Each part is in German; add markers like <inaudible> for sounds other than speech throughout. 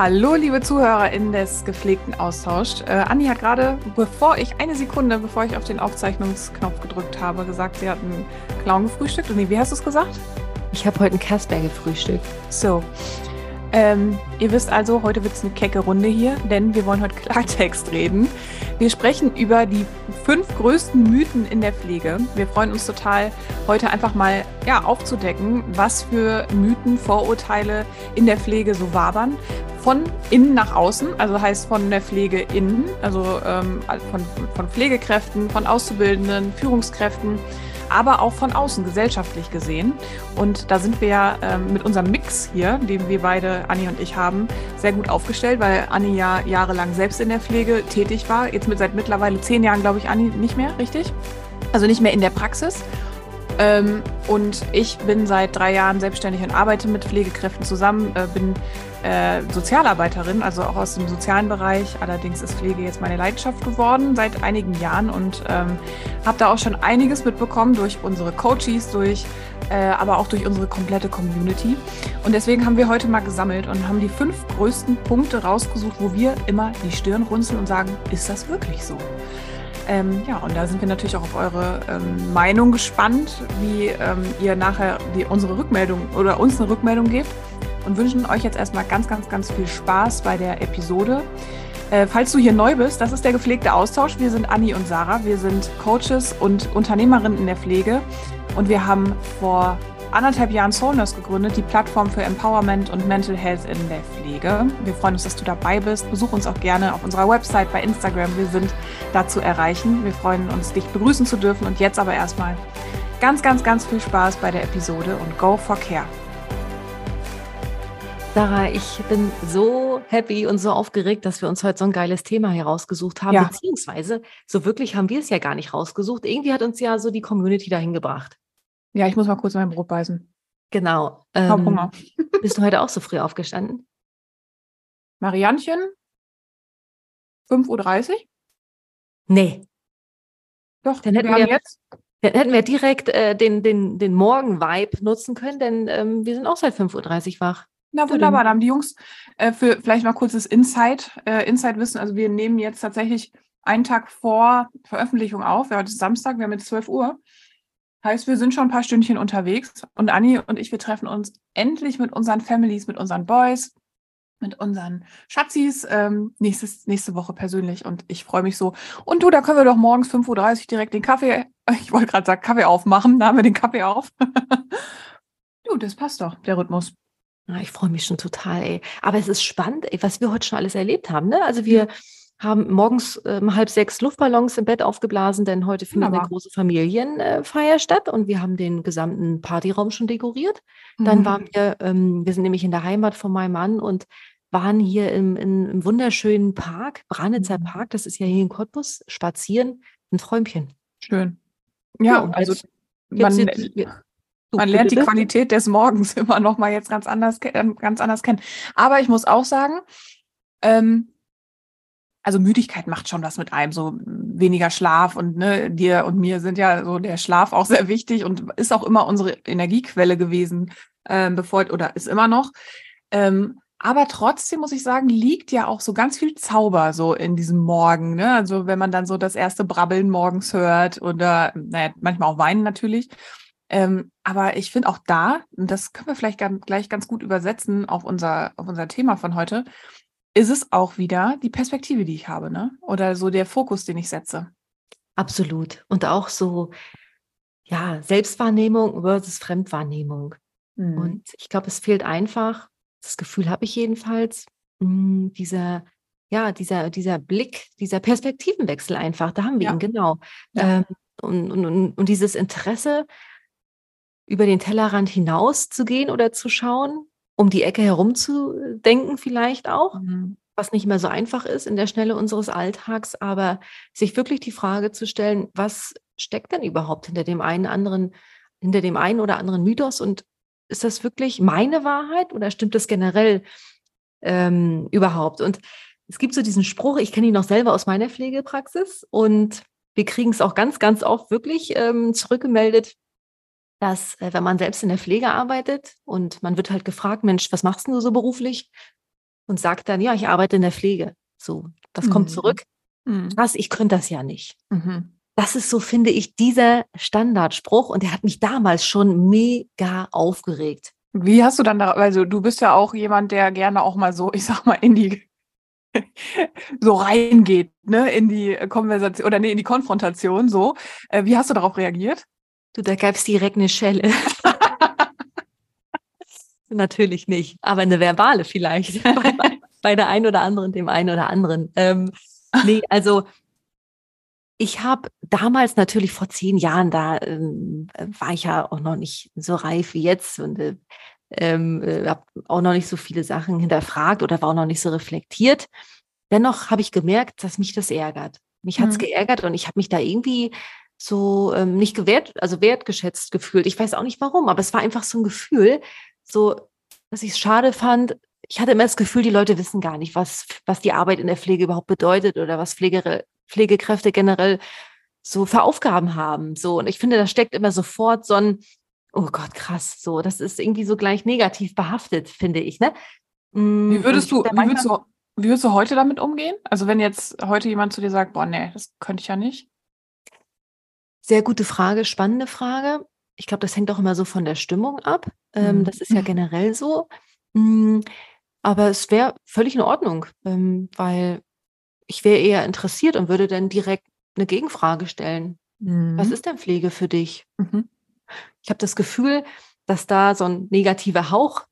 Hallo, liebe ZuhörerInnen des gepflegten Austauschs. Äh, Anni hat gerade, bevor ich, eine Sekunde, bevor ich auf den Aufzeichnungsknopf gedrückt habe, gesagt, sie hat einen Clown gefrühstückt. Und nee, wie hast du es gesagt? Ich habe heute einen Casper gefrühstückt. So. Ähm, ihr wisst also, heute wird es eine kecke Runde hier, denn wir wollen heute <laughs> Klartext reden. Wir sprechen über die fünf größten Mythen in der Pflege. Wir freuen uns total, heute einfach mal ja, aufzudecken, was für Mythen, Vorurteile in der Pflege so wabern. Von innen nach außen, also heißt von der Pflege innen, also ähm, von, von Pflegekräften, von Auszubildenden, Führungskräften aber auch von außen gesellschaftlich gesehen. Und da sind wir ja ähm, mit unserem Mix hier, den wir beide, Anni und ich, haben, sehr gut aufgestellt, weil Anni ja jahrelang selbst in der Pflege tätig war. Jetzt mit seit mittlerweile zehn Jahren, glaube ich, Anni nicht mehr, richtig? Also nicht mehr in der Praxis. Ähm, und ich bin seit drei Jahren selbstständig und arbeite mit Pflegekräften zusammen, äh, bin äh, Sozialarbeiterin, also auch aus dem sozialen Bereich. Allerdings ist Pflege jetzt meine Leidenschaft geworden seit einigen Jahren und ähm, habe da auch schon einiges mitbekommen durch unsere Coaches, durch äh, aber auch durch unsere komplette Community. Und deswegen haben wir heute mal gesammelt und haben die fünf größten Punkte rausgesucht, wo wir immer die Stirn runzeln und sagen, ist das wirklich so? Ähm, ja, und da sind wir natürlich auch auf eure ähm, Meinung gespannt, wie ähm, ihr nachher die, unsere Rückmeldung oder uns eine Rückmeldung gebt und wünschen euch jetzt erstmal ganz, ganz, ganz viel Spaß bei der Episode. Äh, falls du hier neu bist, das ist der gepflegte Austausch. Wir sind Anni und Sarah. Wir sind Coaches und Unternehmerinnen in der Pflege und wir haben vor anderthalb Jahren Soulness gegründet, die Plattform für Empowerment und Mental Health in der Pflege. Wir freuen uns, dass du dabei bist. Besuch uns auch gerne auf unserer Website, bei Instagram. Wir sind da zu erreichen. Wir freuen uns, dich begrüßen zu dürfen. Und jetzt aber erstmal ganz, ganz, ganz viel Spaß bei der Episode und go for care. Sarah, ich bin so happy und so aufgeregt, dass wir uns heute so ein geiles Thema herausgesucht haben. Ja. Beziehungsweise, so wirklich haben wir es ja gar nicht rausgesucht. Irgendwie hat uns ja so die Community dahin gebracht. Ja, ich muss mal kurz mein Brot beißen. Genau. Ähm, <laughs> bist du heute auch so früh aufgestanden? Mariannchen? 5.30 Uhr? Nee. Doch, Dann hätten wir wir- jetzt. Dann hätten wir direkt äh, den, den, den Morgen-Vibe nutzen können, denn ähm, wir sind auch seit 5.30 Uhr wach. Na wunderbar, da haben die Jungs äh, für vielleicht mal kurzes Insight, äh, Insight-Wissen. Also wir nehmen jetzt tatsächlich einen Tag vor Veröffentlichung auf. Ja, heute ist Samstag, wir haben jetzt 12 Uhr. Heißt, wir sind schon ein paar Stündchen unterwegs. Und Anni und ich, wir treffen uns endlich mit unseren Families, mit unseren Boys, mit unseren Schatzis ähm, nächstes, nächste Woche persönlich. Und ich freue mich so. Und du, da können wir doch morgens 5.30 Uhr direkt den Kaffee, <laughs> ich wollte gerade sagen, Kaffee aufmachen. Da haben wir den Kaffee auf. <laughs> du, das passt doch, der Rhythmus. Ja, ich freue mich schon total, ey. Aber es ist spannend, ey, was wir heute schon alles erlebt haben. Ne? Also wir haben morgens ähm, halb sechs Luftballons im Bett aufgeblasen, denn heute findet Wunderbar. eine große Familienfeier statt und wir haben den gesamten Partyraum schon dekoriert. Dann Mhm. waren wir, ähm, wir sind nämlich in der Heimat von meinem Mann und waren hier im, im, im wunderschönen Park, Branitzer Mhm. Park, das ist ja hier in Cottbus, spazieren, ein Träumchen. Schön. Ja, und also jetzt- man, Jetzt ja. Man lernt die? Qualität des Morgens <laughs> immer noch mal jetzt ganz anders, ähm, ganz anders kennen. Aber ich muss auch sagen, ähm, also Müdigkeit macht schon was mit einem, so weniger Schlaf und ne, dir und mir sind ja so der Schlaf auch sehr wichtig und ist auch immer unsere Energiequelle gewesen, ähm, bevor oder ist immer noch. Ähm, aber trotzdem muss ich sagen, liegt ja auch so ganz viel Zauber so in diesem Morgen. Ne? Also wenn man dann so das erste Brabbeln morgens hört oder naja, manchmal auch weinen natürlich. Ähm, aber ich finde auch da, und das können wir vielleicht gleich ganz gut übersetzen auf unser, auf unser Thema von heute, ist es auch wieder die Perspektive, die ich habe, ne? Oder so der Fokus, den ich setze. Absolut. Und auch so, ja, Selbstwahrnehmung versus Fremdwahrnehmung. Mhm. Und ich glaube, es fehlt einfach, das Gefühl habe ich jedenfalls, mh, dieser, ja, dieser, dieser Blick, dieser Perspektivenwechsel einfach, da haben wir Ja. ihn, genau. Ja. Ähm, und, und, und, und dieses Interesse, über den Tellerrand hinaus zu gehen oder zu schauen, um die Ecke herum zu denken vielleicht auch, Mhm. was nicht mehr so einfach ist in der Schnelle unseres Alltags, aber sich wirklich die Frage zu stellen, was steckt denn überhaupt hinter dem einen anderen, hinter dem einen oder anderen Mythos und ist das wirklich meine Wahrheit oder stimmt das generell ähm, überhaupt? Und es gibt so diesen Spruch, ich kenne ihn noch selber aus meiner Pflegepraxis und wir kriegen es auch ganz, ganz oft wirklich ähm, zurückgemeldet, dass äh, wenn man selbst in der Pflege arbeitet und man wird halt gefragt, Mensch, was machst du so beruflich? und sagt dann, ja, ich arbeite in der Pflege. So, das mhm. kommt zurück. Mhm. Krass, ich könnte das ja nicht. Mhm. Das ist so, finde ich, dieser Standardspruch und der hat mich damals schon mega aufgeregt. Wie hast du dann da, also du bist ja auch jemand, der gerne auch mal so, ich sag mal, in die <laughs> so reingeht, ne, in die Konversation oder nee, in die Konfrontation so. Äh, wie hast du darauf reagiert? Du, da gab es direkt eine Schelle. <laughs> Natürlich nicht, aber eine verbale vielleicht. <laughs> bei, bei der einen oder anderen, dem einen oder anderen. Ähm, nee, also ich habe damals natürlich vor zehn Jahren, da ähm, war ich ja auch noch nicht so reif wie jetzt und äh, ähm, äh, habe auch noch nicht so viele Sachen hinterfragt oder war auch noch nicht so reflektiert. Dennoch habe ich gemerkt, dass mich das ärgert. Mich hat es mhm. geärgert und ich habe mich da irgendwie so ähm, nicht gewert, also wertgeschätzt gefühlt. Ich weiß auch nicht warum, aber es war einfach so ein Gefühl, so, dass ich es schade fand. Ich hatte immer das Gefühl, die Leute wissen gar nicht, was, was die Arbeit in der Pflege überhaupt bedeutet oder was Pflege, Pflegekräfte generell so für Aufgaben haben. So, und ich finde, da steckt immer sofort so ein, oh Gott, krass, so, das ist irgendwie so gleich negativ behaftet, finde ich, ne? Mm, wie würdest du, wie würdest du, wie würdest du heute damit umgehen? Also wenn jetzt heute jemand zu dir sagt, boah, nee, das könnte ich ja nicht. Sehr gute Frage, spannende Frage. Ich glaube, das hängt auch immer so von der Stimmung ab. Ähm, mhm. Das ist ja generell so. Mm, aber es wäre völlig in Ordnung, ähm, weil ich wäre eher interessiert und würde dann direkt eine Gegenfrage stellen. Mhm. Was ist denn Pflege für dich? Mhm. Ich habe das Gefühl, dass da so ein negativer Hauch,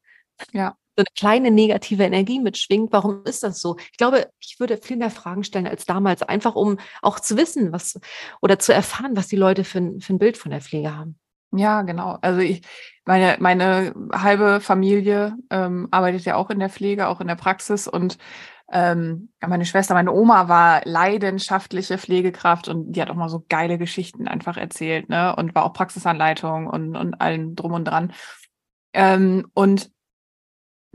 ja. So eine kleine negative Energie mitschwingt. Warum ist das so? Ich glaube, ich würde viel mehr Fragen stellen als damals, einfach um auch zu wissen, was oder zu erfahren, was die Leute für ein, für ein Bild von der Pflege haben. Ja, genau. Also ich, meine, meine halbe Familie ähm, arbeitet ja auch in der Pflege, auch in der Praxis und ähm, meine Schwester, meine Oma war leidenschaftliche Pflegekraft und die hat auch mal so geile Geschichten einfach erzählt, ne? Und war auch Praxisanleitung und, und allem drum und dran. Ähm, und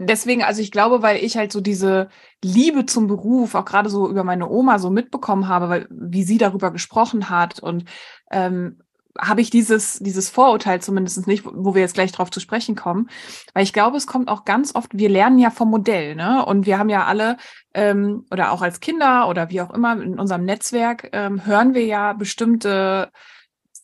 deswegen, also ich glaube, weil ich halt so diese Liebe zum Beruf, auch gerade so über meine Oma so mitbekommen habe, weil wie sie darüber gesprochen hat und ähm, habe ich dieses, dieses Vorurteil zumindest nicht, wo wir jetzt gleich drauf zu sprechen kommen. Weil ich glaube, es kommt auch ganz oft, wir lernen ja vom Modell, ne? Und wir haben ja alle, ähm, oder auch als Kinder oder wie auch immer in unserem Netzwerk, ähm, hören wir ja bestimmte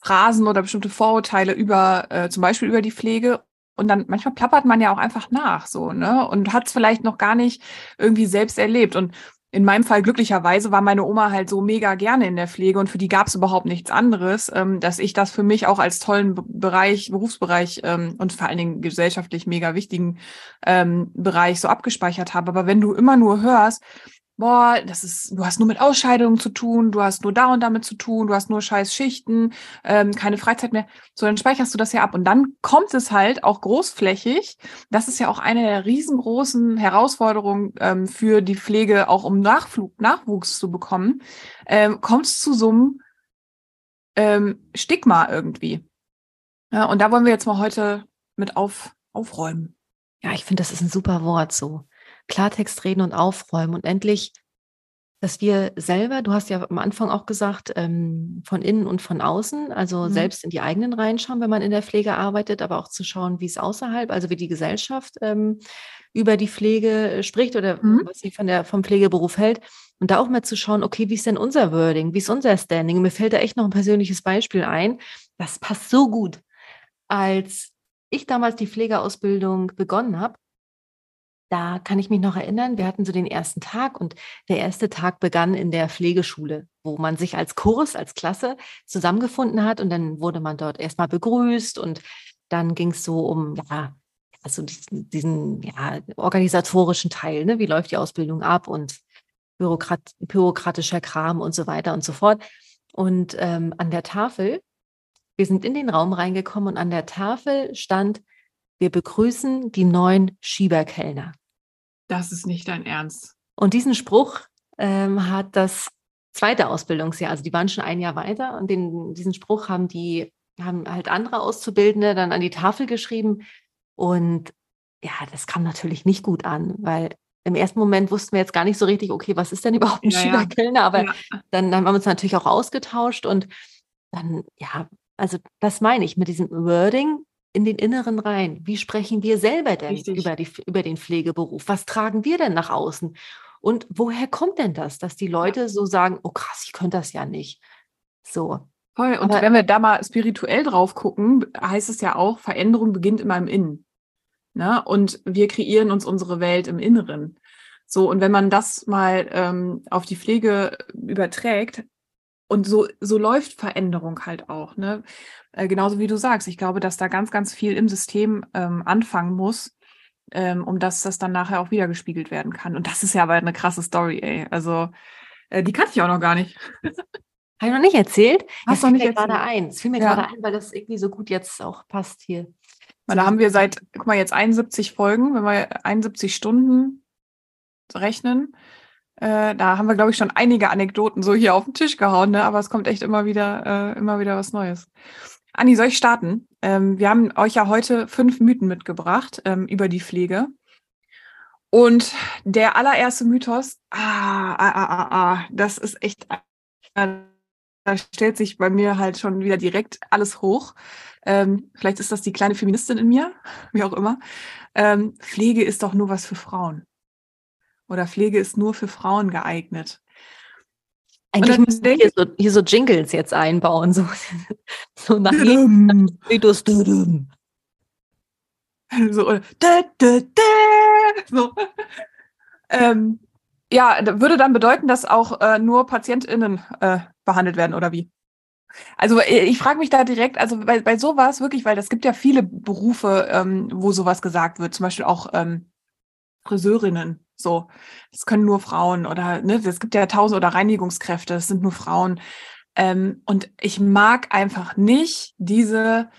Phrasen oder bestimmte Vorurteile über, äh, zum Beispiel über die Pflege. Und dann manchmal plappert man ja auch einfach nach, so, ne? Und hat es vielleicht noch gar nicht irgendwie selbst erlebt. Und in meinem Fall glücklicherweise war meine Oma halt so mega gerne in der Pflege und für die gab es überhaupt nichts anderes, ähm, dass ich das für mich auch als tollen Bereich, Berufsbereich ähm, und vor allen Dingen gesellschaftlich mega wichtigen ähm, Bereich so abgespeichert habe. Aber wenn du immer nur hörst, boah, das ist, du hast nur mit Ausscheidungen zu tun, du hast nur da und damit zu tun, du hast nur scheiß Schichten, ähm, keine Freizeit mehr. So, dann speicherst du das ja ab. Und dann kommt es halt auch großflächig. Das ist ja auch eine der riesengroßen Herausforderungen ähm, für die Pflege, auch um Nachflug, Nachwuchs zu bekommen, ähm, kommt es zu so einem ähm, Stigma irgendwie. Ja, und da wollen wir jetzt mal heute mit auf, aufräumen. Ja, ich finde, das ist ein super Wort so. Klartext reden und aufräumen und endlich, dass wir selber, du hast ja am Anfang auch gesagt, ähm, von innen und von außen, also mhm. selbst in die eigenen reinschauen, wenn man in der Pflege arbeitet, aber auch zu schauen, wie es außerhalb, also wie die Gesellschaft ähm, über die Pflege äh, spricht oder mhm. was sie von der, vom Pflegeberuf hält. Und da auch mal zu schauen, okay, wie ist denn unser Wording, wie ist unser Standing? Mir fällt da echt noch ein persönliches Beispiel ein. Das passt so gut. Als ich damals die Pflegeausbildung begonnen habe, da kann ich mich noch erinnern, wir hatten so den ersten Tag und der erste Tag begann in der Pflegeschule, wo man sich als Kurs, als Klasse zusammengefunden hat und dann wurde man dort erstmal begrüßt und dann ging es so um, ja, also diesen, diesen ja, organisatorischen Teil, ne? wie läuft die Ausbildung ab und Bürokrat, bürokratischer Kram und so weiter und so fort. Und ähm, an der Tafel, wir sind in den Raum reingekommen und an der Tafel stand wir begrüßen die neuen Schieberkellner. Das ist nicht dein Ernst. Und diesen Spruch ähm, hat das zweite Ausbildungsjahr, also die waren schon ein Jahr weiter und den, diesen Spruch haben die, haben halt andere Auszubildende dann an die Tafel geschrieben. Und ja, das kam natürlich nicht gut an, weil im ersten Moment wussten wir jetzt gar nicht so richtig, okay, was ist denn überhaupt ein ja, Schieberkellner? Aber ja. dann, dann haben wir uns natürlich auch ausgetauscht und dann, ja, also das meine ich mit diesem Wording, in den Inneren rein. Wie sprechen wir selber denn über, die, über den Pflegeberuf? Was tragen wir denn nach außen? Und woher kommt denn das, dass die Leute so sagen, oh krass, ich könnte das ja nicht. So. Voll. Und Aber, wenn wir da mal spirituell drauf gucken, heißt es ja auch, Veränderung beginnt immer im Innen. Ne? Und wir kreieren uns unsere Welt im Inneren. So, und wenn man das mal ähm, auf die Pflege überträgt, und so, so läuft Veränderung halt auch. Ne? Äh, genauso wie du sagst, ich glaube, dass da ganz, ganz viel im System ähm, anfangen muss, ähm, um dass das dann nachher auch wieder gespiegelt werden kann. Und das ist ja aber eine krasse Story, ey. Also, äh, die kannte ich auch noch gar nicht. Habe ich noch nicht erzählt? Hast du noch nicht mir gerade ein. Es fiel mir ja. gerade ein, weil das irgendwie so gut jetzt auch passt hier. Weil da haben wir seit, guck mal, jetzt 71 Folgen, wenn wir 71 Stunden rechnen. Äh, da haben wir, glaube ich, schon einige Anekdoten so hier auf den Tisch gehauen, ne? aber es kommt echt immer wieder, äh, immer wieder was Neues. Anni, soll ich starten? Ähm, wir haben euch ja heute fünf Mythen mitgebracht ähm, über die Pflege. Und der allererste Mythos, ah, ah, ah, ah, ah das ist echt, äh, da stellt sich bei mir halt schon wieder direkt alles hoch. Ähm, vielleicht ist das die kleine Feministin in mir, <laughs> wie auch immer. Ähm, Pflege ist doch nur was für Frauen. Oder Pflege ist nur für Frauen geeignet. Eigentlich müssen wir hier so, hier so Jingles jetzt einbauen, so, <laughs> so nach jedem so, oder, da, da, da, so. Ähm, ja, würde dann bedeuten, dass auch äh, nur PatientInnen äh, behandelt werden, oder wie? Also äh, ich frage mich da direkt, also bei, bei sowas wirklich, weil es gibt ja viele Berufe, ähm, wo sowas gesagt wird, zum Beispiel auch ähm, Friseurinnen, so. Das können nur Frauen oder, ne, es gibt ja tausend oder Reinigungskräfte, das sind nur Frauen. Ähm, und ich mag einfach nicht diese,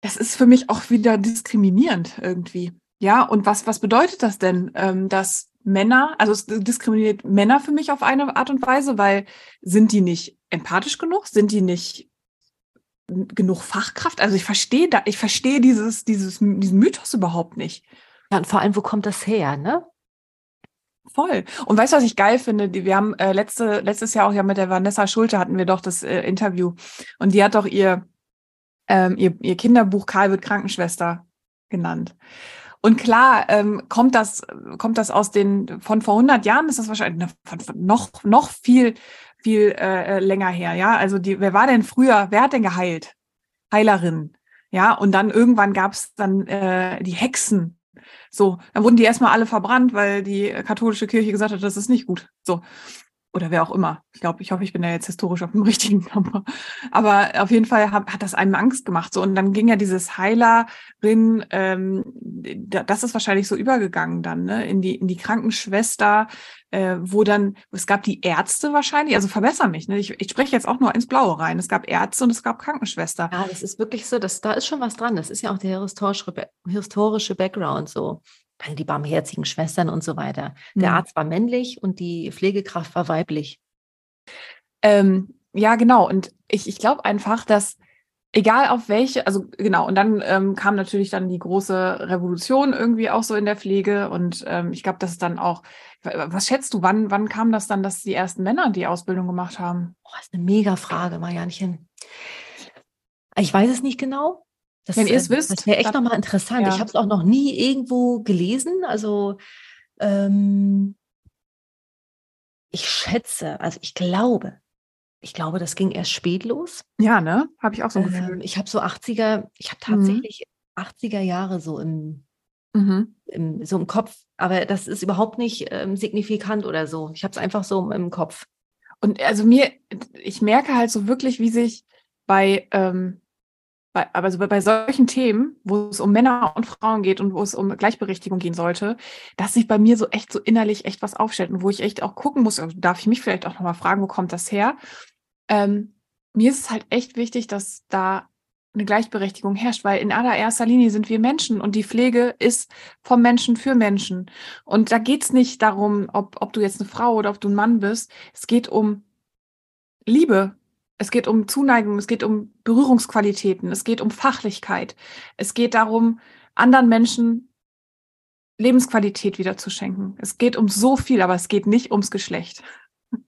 das ist für mich auch wieder diskriminierend irgendwie. Ja, und was, was bedeutet das denn, ähm, dass Männer, also es diskriminiert Männer für mich auf eine Art und Weise, weil sind die nicht empathisch genug? Sind die nicht genug Fachkraft? Also ich verstehe da, ich verstehe dieses, dieses, diesen Mythos überhaupt nicht. Ja, und vor allem, wo kommt das her, ne? Voll. Und weißt du, was ich geil finde? Wir haben äh, letzte, letztes Jahr auch ja mit der Vanessa Schulte hatten wir doch das äh, Interview. Und die hat doch ihr, ähm, ihr, ihr Kinderbuch Karl wird Krankenschwester genannt. Und klar, ähm, kommt das, kommt das aus den, von vor 100 Jahren ist das wahrscheinlich ne, von, von noch, noch viel, viel äh, äh, länger her, ja. Also die, wer war denn früher, wer hat denn geheilt? Heilerin. Ja, und dann irgendwann gab es dann äh, die Hexen. So, dann wurden die erstmal alle verbrannt, weil die katholische Kirche gesagt hat, das ist nicht gut. So oder wer auch immer. Ich glaube, ich hoffe, ich bin da jetzt historisch auf dem <laughs> richtigen Kammer. Aber auf jeden Fall hat, hat das einem Angst gemacht. So und dann ging ja dieses Heilerin, ähm, das ist wahrscheinlich so übergegangen dann ne, in die in die Krankenschwester, äh, wo dann es gab die Ärzte wahrscheinlich. Also verbessere mich. Ne? Ich, ich spreche jetzt auch nur ins Blaue rein. Es gab Ärzte und es gab Krankenschwester. Ja, das ist wirklich so. dass da ist schon was dran. Das ist ja auch der historische, historische Background so die barmherzigen Schwestern und so weiter. Der mhm. Arzt war männlich und die Pflegekraft war weiblich. Ähm, ja, genau. Und ich, ich glaube einfach, dass egal auf welche, also genau, und dann ähm, kam natürlich dann die große Revolution irgendwie auch so in der Pflege. Und ähm, ich glaube, das ist dann auch, was schätzt du, wann, wann kam das dann, dass die ersten Männer die Ausbildung gemacht haben? Oh, das ist eine mega Frage, Marianchen. Ich weiß es nicht genau. Das, Wenn ihr es wisst. Das wäre echt nochmal interessant. Ja. Ich habe es auch noch nie irgendwo gelesen. Also ähm, ich schätze, also ich glaube, ich glaube, das ging erst spät los. Ja, ne? Habe ich auch so ein Gefühl. Ähm, ich habe so 80er, ich habe mhm. tatsächlich mhm. 80er Jahre so im, mhm. im, so im Kopf, aber das ist überhaupt nicht ähm, signifikant oder so. Ich habe es einfach so im Kopf. Und also mir, ich merke halt so wirklich, wie sich bei ähm, bei, aber so bei solchen Themen, wo es um Männer und Frauen geht und wo es um Gleichberechtigung gehen sollte, dass sich bei mir so echt so innerlich echt was aufstellt und wo ich echt auch gucken muss, also darf ich mich vielleicht auch nochmal fragen, wo kommt das her? Ähm, mir ist es halt echt wichtig, dass da eine Gleichberechtigung herrscht, weil in allererster Linie sind wir Menschen und die Pflege ist vom Menschen für Menschen. Und da geht es nicht darum, ob, ob du jetzt eine Frau oder ob du ein Mann bist. Es geht um Liebe, es geht um Zuneigung, es geht um Berührungsqualitäten, es geht um Fachlichkeit. Es geht darum, anderen Menschen Lebensqualität wieder zu schenken. Es geht um so viel, aber es geht nicht ums Geschlecht. <laughs>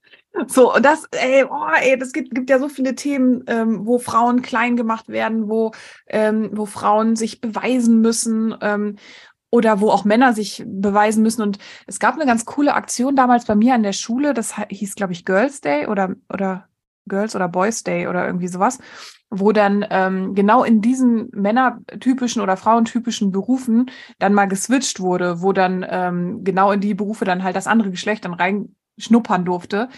So, und das, ey, oh, ey, das gibt, gibt ja so viele Themen, ähm, wo Frauen klein gemacht werden, wo, ähm, wo Frauen sich beweisen müssen ähm, oder wo auch Männer sich beweisen müssen. Und es gab eine ganz coole Aktion damals bei mir an der Schule, das hieß, glaube ich, Girls Day oder, oder Girls oder Boys Day oder irgendwie sowas, wo dann ähm, genau in diesen männertypischen oder frauentypischen Berufen dann mal geswitcht wurde, wo dann ähm, genau in die Berufe dann halt das andere Geschlecht dann reinschnuppern durfte.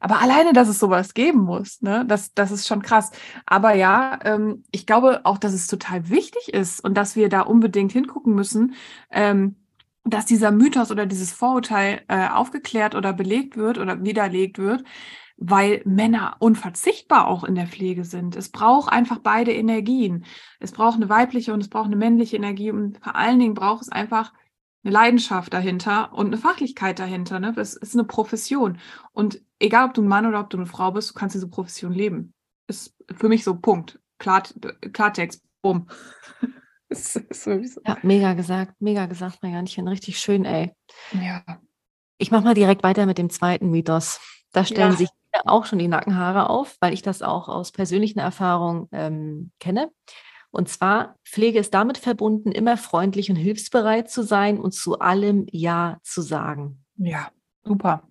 Aber alleine, dass es sowas geben muss, ne, das, das ist schon krass. Aber ja, ähm, ich glaube auch, dass es total wichtig ist und dass wir da unbedingt hingucken müssen, ähm, dass dieser Mythos oder dieses Vorurteil äh, aufgeklärt oder belegt wird oder widerlegt wird, weil Männer unverzichtbar auch in der Pflege sind. Es braucht einfach beide Energien. Es braucht eine weibliche und es braucht eine männliche Energie und vor allen Dingen braucht es einfach eine Leidenschaft dahinter und eine Fachlichkeit dahinter. Ne? Es ist eine Profession. Und egal, ob du ein Mann oder ob du eine Frau bist, du kannst diese Profession leben. Ist für mich so Punkt. Klar, Klartext, bumm. <laughs> ist, ist so. Ja, mega gesagt, mega gesagt, Marianchen. Richtig schön, ey. Ja. Ich mache mal direkt weiter mit dem zweiten Mythos. Da stellen ja. sich auch schon die Nackenhaare auf, weil ich das auch aus persönlichen Erfahrungen ähm, kenne. Und zwar, Pflege ist damit verbunden, immer freundlich und hilfsbereit zu sein und zu allem Ja zu sagen. Ja, super.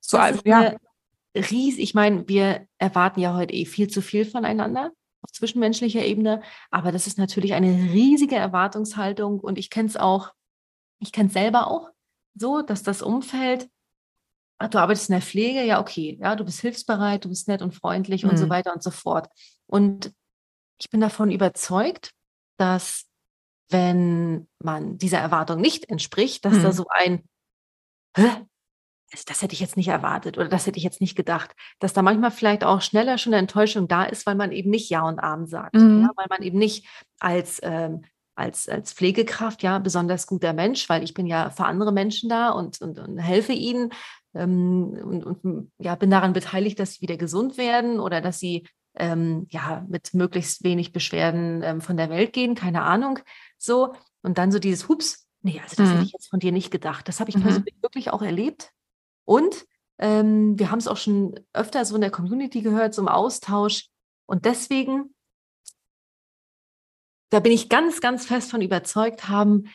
So, das ja. Ries, ich meine, wir erwarten ja heute eh viel zu viel voneinander auf zwischenmenschlicher Ebene, aber das ist natürlich eine riesige Erwartungshaltung und ich kenne es auch, ich kenne es selber auch so, dass das Umfeld, ach, du arbeitest in der Pflege, ja, okay, ja, du bist hilfsbereit, du bist nett und freundlich mhm. und so mhm. weiter und so fort. Und ich bin davon überzeugt, dass wenn man dieser Erwartung nicht entspricht, dass mhm. da so ein, Hä? das hätte ich jetzt nicht erwartet oder das hätte ich jetzt nicht gedacht, dass da manchmal vielleicht auch schneller schon eine Enttäuschung da ist, weil man eben nicht Ja und Arm sagt, mhm. ja, weil man eben nicht als, ähm, als, als Pflegekraft, ja, besonders guter Mensch, weil ich bin ja für andere Menschen da und, und, und helfe ihnen ähm, und, und ja, bin daran beteiligt, dass sie wieder gesund werden oder dass sie ähm, ja, mit möglichst wenig Beschwerden ähm, von der Welt gehen, keine Ahnung, so. Und dann so dieses Hups, nee, also das mhm. hätte ich jetzt von dir nicht gedacht. Das habe ich mhm. persönlich wirklich auch erlebt. Und ähm, wir haben es auch schon öfter so in der Community gehört, so im Austausch. Und deswegen, da bin ich ganz, ganz fest von überzeugt, haben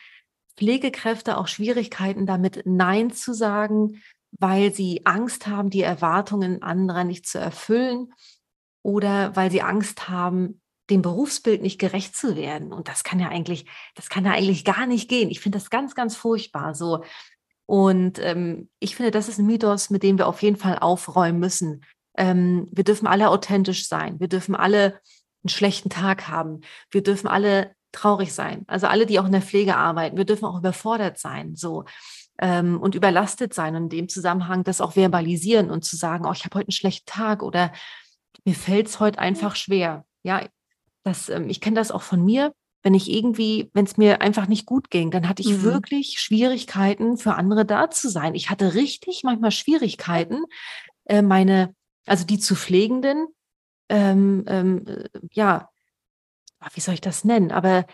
Pflegekräfte auch Schwierigkeiten damit, Nein zu sagen, weil sie Angst haben, die Erwartungen anderer nicht zu erfüllen oder weil sie Angst haben, dem Berufsbild nicht gerecht zu werden. Und das kann ja eigentlich, das kann ja eigentlich gar nicht gehen. Ich finde das ganz, ganz furchtbar so. Und ähm, ich finde, das ist ein Mythos, mit dem wir auf jeden Fall aufräumen müssen. Ähm, wir dürfen alle authentisch sein. Wir dürfen alle einen schlechten Tag haben. Wir dürfen alle traurig sein. Also alle, die auch in der Pflege arbeiten. Wir dürfen auch überfordert sein. So ähm, und überlastet sein und in dem Zusammenhang das auch verbalisieren und zu sagen, oh, ich habe heute einen schlechten Tag oder mir fällt es heute einfach schwer. Ja, das, ähm, ich kenne das auch von mir. Wenn ich irgendwie, wenn es mir einfach nicht gut ging, dann hatte ich mhm. wirklich Schwierigkeiten, für andere da zu sein. Ich hatte richtig manchmal Schwierigkeiten, äh, meine, also die zu Pflegenden, ähm, ähm, äh, ja, wie soll ich das nennen? Aber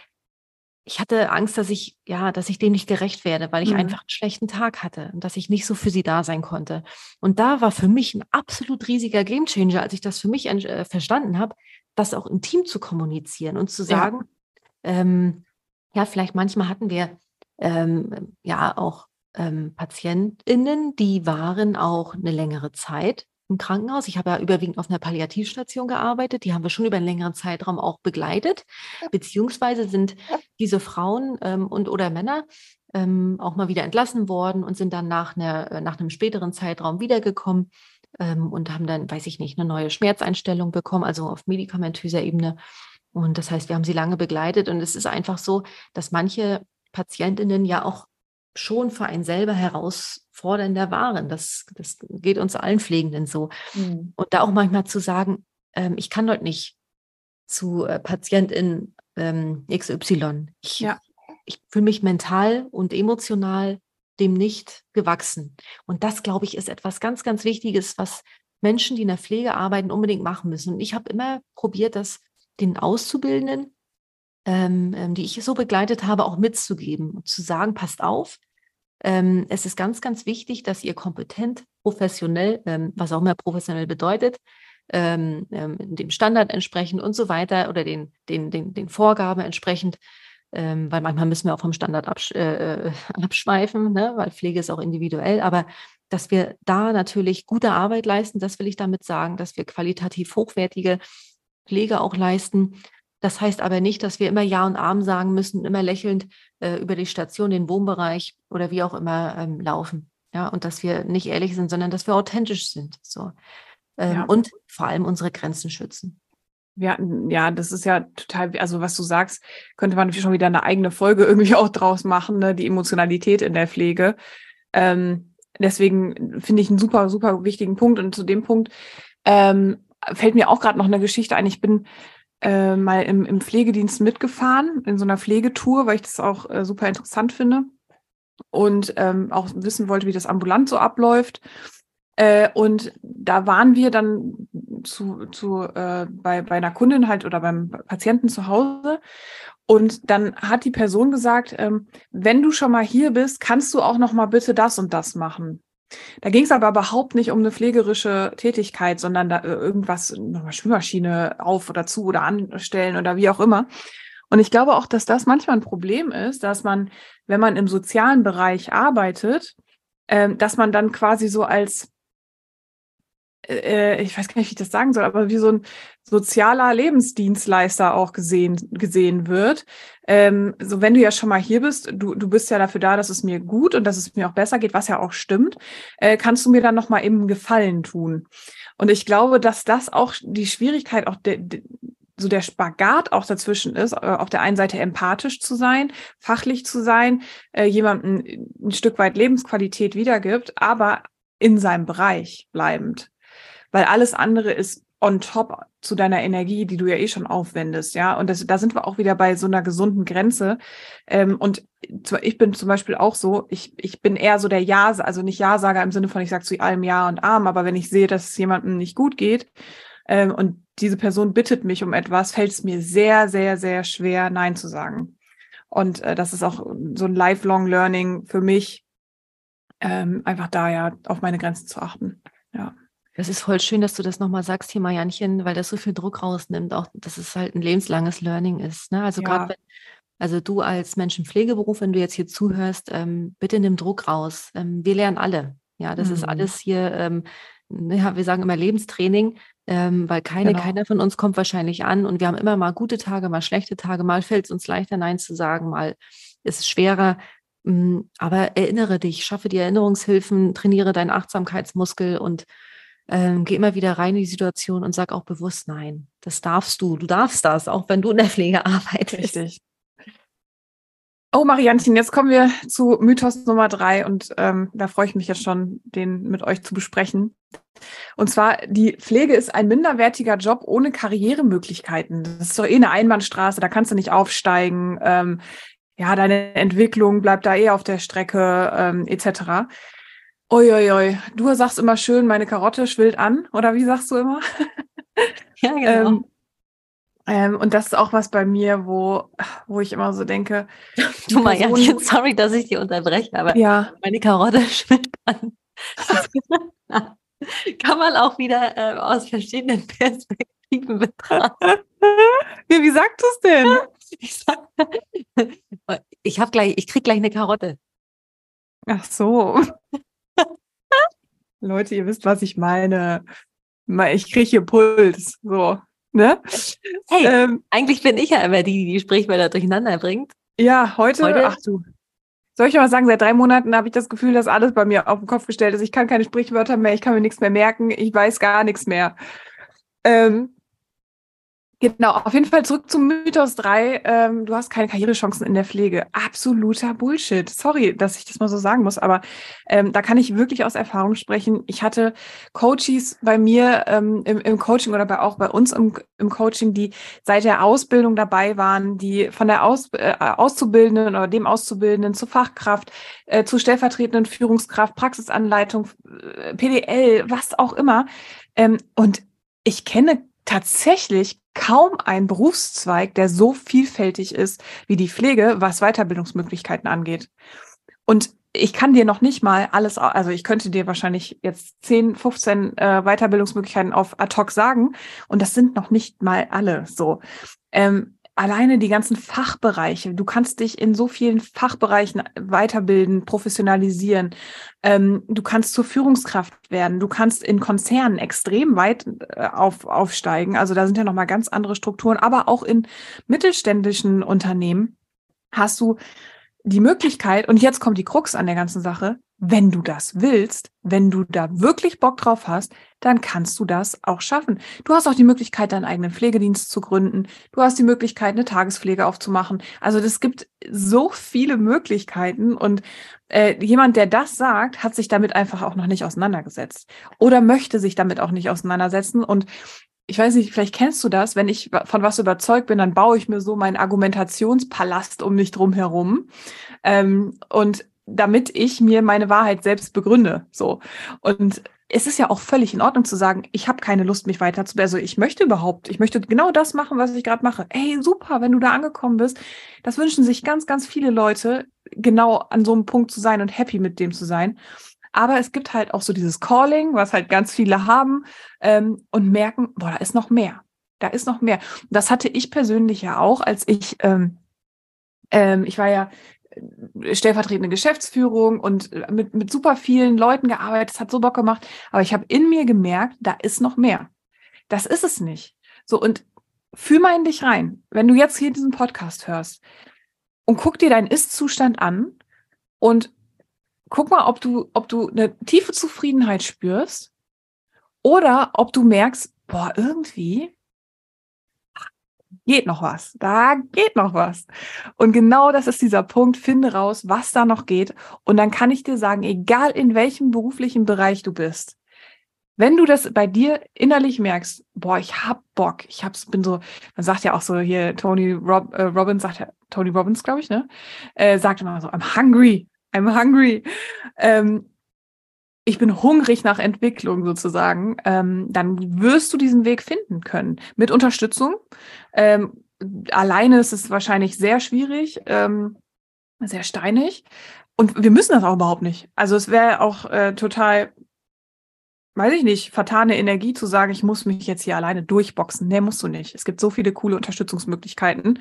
ich hatte Angst, dass ich, ja, dass ich dem nicht gerecht werde, weil ich mhm. einfach einen schlechten Tag hatte und dass ich nicht so für sie da sein konnte. Und da war für mich ein absolut riesiger Gamechanger, als ich das für mich äh, verstanden habe, das auch im Team zu kommunizieren und zu sagen, ja, ähm, ja vielleicht manchmal hatten wir ähm, ja auch ähm, PatientInnen, die waren auch eine längere Zeit im Krankenhaus. Ich habe ja überwiegend auf einer Palliativstation gearbeitet. Die haben wir schon über einen längeren Zeitraum auch begleitet. Beziehungsweise sind diese Frauen ähm, und oder Männer ähm, auch mal wieder entlassen worden und sind dann nach, einer, äh, nach einem späteren Zeitraum wiedergekommen ähm, und haben dann, weiß ich nicht, eine neue Schmerzeinstellung bekommen, also auf medikamentöser Ebene. Und das heißt, wir haben sie lange begleitet. Und es ist einfach so, dass manche Patientinnen ja auch schon für einen selber herausfordernder waren. Das, das geht uns allen Pflegenden so. Mhm. Und da auch manchmal zu sagen, ähm, ich kann dort nicht zu äh, Patientin ähm, XY. Ich, ja. ich fühle mich mental und emotional dem nicht gewachsen. Und das, glaube ich, ist etwas ganz, ganz Wichtiges, was Menschen, die in der Pflege arbeiten, unbedingt machen müssen. Und ich habe immer probiert, das den Auszubildenden ähm, ähm, die ich so begleitet habe, auch mitzugeben und zu sagen, passt auf, Ähm, es ist ganz, ganz wichtig, dass ihr kompetent, professionell, ähm, was auch immer professionell bedeutet, ähm, ähm, dem Standard entsprechend und so weiter oder den, den, den, den Vorgaben entsprechend, ähm, weil manchmal müssen wir auch vom Standard absch äh, äh, <laughs> abschweifen, ne? weil Pflege ist auch individuell, aber dass wir da natürlich gute Arbeit leisten, das will ich damit sagen, dass wir qualitativ hochwertige Pflege auch leisten. Das heißt aber nicht, dass wir immer Ja und Arm sagen müssen, immer lächelnd äh, über die Station, den Wohnbereich oder wie auch immer ähm, laufen. Ja, und dass wir nicht ehrlich sind, sondern dass wir authentisch sind. So. Ähm, ja. Und vor allem unsere Grenzen schützen. Ja, ja, das ist ja total, also was du sagst, könnte man schon wieder eine eigene Folge irgendwie auch draus machen, ne? die Emotionalität in der Pflege. Ähm, deswegen finde ich einen super, super wichtigen Punkt. Und zu dem Punkt ähm, fällt mir auch gerade noch eine Geschichte ein. Ich bin äh, mal im, im Pflegedienst mitgefahren, in so einer Pflegetour, weil ich das auch äh, super interessant finde und ähm, auch wissen wollte, wie das ambulant so abläuft. Äh, und da waren wir dann zu, zu äh, bei, bei einer Kundin halt oder beim Patienten zu Hause. Und dann hat die Person gesagt, ähm, wenn du schon mal hier bist, kannst du auch noch mal bitte das und das machen. Da ging es aber überhaupt nicht um eine pflegerische Tätigkeit, sondern da äh, irgendwas, nochmal Schwimmmaschine auf oder zu oder anstellen oder wie auch immer. Und ich glaube auch, dass das manchmal ein Problem ist, dass man, wenn man im sozialen Bereich arbeitet, äh, dass man dann quasi so als äh, ich weiß gar nicht, wie ich das sagen soll, aber wie so ein sozialer Lebensdienstleister auch gesehen, gesehen wird. Ähm, so, wenn du ja schon mal hier bist, du, du bist ja dafür da, dass es mir gut und dass es mir auch besser geht, was ja auch stimmt, äh, kannst du mir dann nochmal eben Gefallen tun. Und ich glaube, dass das auch die Schwierigkeit, auch de, de, so der Spagat auch dazwischen ist, äh, auf der einen Seite empathisch zu sein, fachlich zu sein, äh, jemandem ein Stück weit Lebensqualität wiedergibt, aber in seinem Bereich bleibend weil alles andere ist on top zu deiner Energie, die du ja eh schon aufwendest, ja. Und das, da sind wir auch wieder bei so einer gesunden Grenze. Ähm, und ich bin zum Beispiel auch so, ich, ich bin eher so der Ja, also nicht Ja-Sager im Sinne von, ich sage zu allem Ja und Arm, aber wenn ich sehe, dass es jemandem nicht gut geht ähm, und diese Person bittet mich um etwas, fällt es mir sehr, sehr, sehr schwer, Nein zu sagen. Und äh, das ist auch so ein lifelong Learning für mich, ähm, einfach da ja auf meine Grenzen zu achten. Das ist voll schön, dass du das nochmal sagst hier, Marianchen, weil das so viel Druck rausnimmt, auch dass es halt ein lebenslanges Learning ist. Ne? Also ja. gerade wenn, also du als Menschenpflegeberuf, wenn du jetzt hier zuhörst, ähm, bitte nimm Druck raus. Ähm, wir lernen alle. Ja, das mhm. ist alles hier, ähm, ja, wir sagen immer Lebenstraining, ähm, weil keine, genau. keiner von uns kommt wahrscheinlich an und wir haben immer mal gute Tage, mal schlechte Tage, mal fällt es uns leichter, Nein zu sagen, mal ist es schwerer. Mm, aber erinnere dich, schaffe die Erinnerungshilfen, trainiere deinen Achtsamkeitsmuskel und ähm, geh immer wieder rein in die Situation und sag auch bewusst Nein. Das darfst du. Du darfst das, auch wenn du in der Pflege <laughs> arbeitest. Richtig. Oh, Marianchen, jetzt kommen wir zu Mythos Nummer drei und ähm, da freue ich mich jetzt schon, den mit euch zu besprechen. Und zwar, die Pflege ist ein minderwertiger Job ohne Karrieremöglichkeiten. Das ist doch eh eine Einbahnstraße, da kannst du nicht aufsteigen. Ähm, ja, deine Entwicklung bleibt da eh auf der Strecke, ähm, etc. Uiuiui, du sagst immer schön, meine Karotte schwillt an, oder wie sagst du immer? <laughs> Ja, genau. ähm, ähm, und das ist auch was bei mir, wo, wo ich immer so denke. Du mal, ja, sorry, dass ich dich unterbreche, aber ja. meine Karotte <laughs> schwillt an. <laughs> Kann man auch wieder äh, aus verschiedenen Perspektiven betrachten. wie, wie sagst du es denn? Ich sag, ich habe gleich, ich krieg gleich eine Karotte. Ach so. Leute, ihr wisst, was ich meine. Ich kriege hier Puls. So, ne? Hey, ähm, eigentlich bin ich ja immer die, die die Sprichwörter durcheinander bringt. Ja, heute, heute? Ach du. Soll ich mal sagen, seit drei Monaten habe ich das Gefühl, dass alles bei mir auf den Kopf gestellt ist. Ich kann keine Sprichwörter mehr, ich kann mir nichts mehr merken, ich weiß gar nichts mehr. Ähm, Genau, auf jeden Fall zurück zum Mythos 3. Ähm, du hast keine Karrierechancen in der Pflege. Absoluter Bullshit. Sorry, dass ich das mal so sagen muss, aber ähm, da kann ich wirklich aus Erfahrung sprechen. Ich hatte Coaches bei mir ähm, im, im, Coaching oder bei, auch bei uns im, im, Coaching, die seit der Ausbildung dabei waren, die von der Aus, äh, Auszubildenden oder dem Auszubildenden zur Fachkraft, äh, zur stellvertretenden Führungskraft, Praxisanleitung, äh, PDL, was auch immer. Ähm, und ich kenne tatsächlich kaum ein Berufszweig, der so vielfältig ist wie die Pflege, was Weiterbildungsmöglichkeiten angeht. Und ich kann dir noch nicht mal alles, also ich könnte dir wahrscheinlich jetzt 10, 15 äh, Weiterbildungsmöglichkeiten auf ad hoc sagen und das sind noch nicht mal alle so. Ähm, alleine die ganzen Fachbereiche. Du kannst dich in so vielen Fachbereichen weiterbilden, professionalisieren. Ähm, du kannst zur Führungskraft werden. Du kannst in Konzernen extrem weit äh, auf, aufsteigen. Also da sind ja nochmal ganz andere Strukturen, aber auch in mittelständischen Unternehmen hast du die Möglichkeit, und jetzt kommt die Krux an der ganzen Sache, wenn du das willst, wenn du da wirklich Bock drauf hast, dann kannst du das auch schaffen. Du hast auch die Möglichkeit, deinen eigenen Pflegedienst zu gründen. Du hast die Möglichkeit, eine Tagespflege aufzumachen. Also es gibt so viele Möglichkeiten und äh, jemand, der das sagt, hat sich damit einfach auch noch nicht auseinandergesetzt oder möchte sich damit auch nicht auseinandersetzen und ich weiß nicht, vielleicht kennst du das, wenn ich von was überzeugt bin, dann baue ich mir so meinen Argumentationspalast um mich drum herum. Ähm, und damit ich mir meine Wahrheit selbst begründe. So. Und es ist ja auch völlig in Ordnung zu sagen, ich habe keine Lust, mich weiter zu, also ich möchte überhaupt, ich möchte genau das machen, was ich gerade mache. Ey, super, wenn du da angekommen bist. Das wünschen sich ganz, ganz viele Leute, genau an so einem Punkt zu sein und happy mit dem zu sein. Aber es gibt halt auch so dieses Calling, was halt ganz viele haben ähm, und merken, boah, da ist noch mehr. Da ist noch mehr. Das hatte ich persönlich ja auch, als ich, ähm, ähm, ich war ja stellvertretende Geschäftsführung und mit, mit super vielen Leuten gearbeitet. Es hat so Bock gemacht. Aber ich habe in mir gemerkt, da ist noch mehr. Das ist es nicht. So, und fühl mal in dich rein, wenn du jetzt hier diesen Podcast hörst und guck dir deinen Ist-Zustand an und guck mal, ob du, ob du eine tiefe Zufriedenheit spürst oder ob du merkst, boah, irgendwie geht noch was. Da geht noch was. Und genau das ist dieser Punkt. Finde raus, was da noch geht. Und dann kann ich dir sagen, egal in welchem beruflichen Bereich du bist, wenn du das bei dir innerlich merkst, boah, ich hab Bock, ich hab's, bin so, man sagt ja auch so hier, Tony Rob, äh, Robbins, sagt ja, Tony Robbins, glaube ich, ne? Äh, sagt immer so, I'm hungry, I'm hungry. Ähm, ich bin hungrig nach Entwicklung sozusagen, ähm, dann wirst du diesen Weg finden können. Mit Unterstützung. Ähm, alleine ist es wahrscheinlich sehr schwierig, ähm, sehr steinig. Und wir müssen das auch überhaupt nicht. Also es wäre auch äh, total, weiß ich nicht, vertane Energie zu sagen, ich muss mich jetzt hier alleine durchboxen. Nee, musst du nicht. Es gibt so viele coole Unterstützungsmöglichkeiten.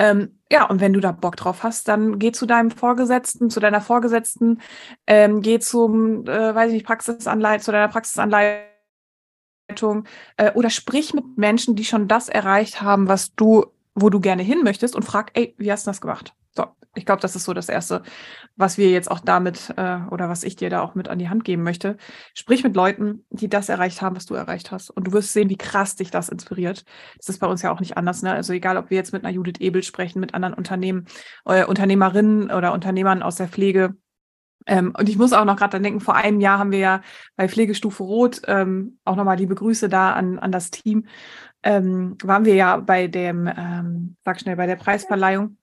Ähm, ja, und wenn du da Bock drauf hast, dann geh zu deinem Vorgesetzten, zu deiner Vorgesetzten, ähm, geh zum, äh, weiß ich nicht, Praxisanleitung, zu deiner Praxisanleitung äh, oder sprich mit Menschen, die schon das erreicht haben, was du, wo du gerne hin möchtest und frag, ey, wie hast du das gemacht? Ich glaube, das ist so das Erste, was wir jetzt auch damit äh, oder was ich dir da auch mit an die Hand geben möchte. Sprich mit Leuten, die das erreicht haben, was du erreicht hast. Und du wirst sehen, wie krass dich das inspiriert. Das ist bei uns ja auch nicht anders. Ne? Also egal, ob wir jetzt mit einer Judith Ebel sprechen, mit anderen Unternehmen, äh, Unternehmerinnen oder Unternehmern aus der Pflege. Ähm, und ich muss auch noch gerade dann denken, vor einem Jahr haben wir ja bei Pflegestufe Rot, ähm, auch nochmal liebe Grüße da an, an das Team, ähm, waren wir ja bei dem, ähm, sag schnell, bei der Preisverleihung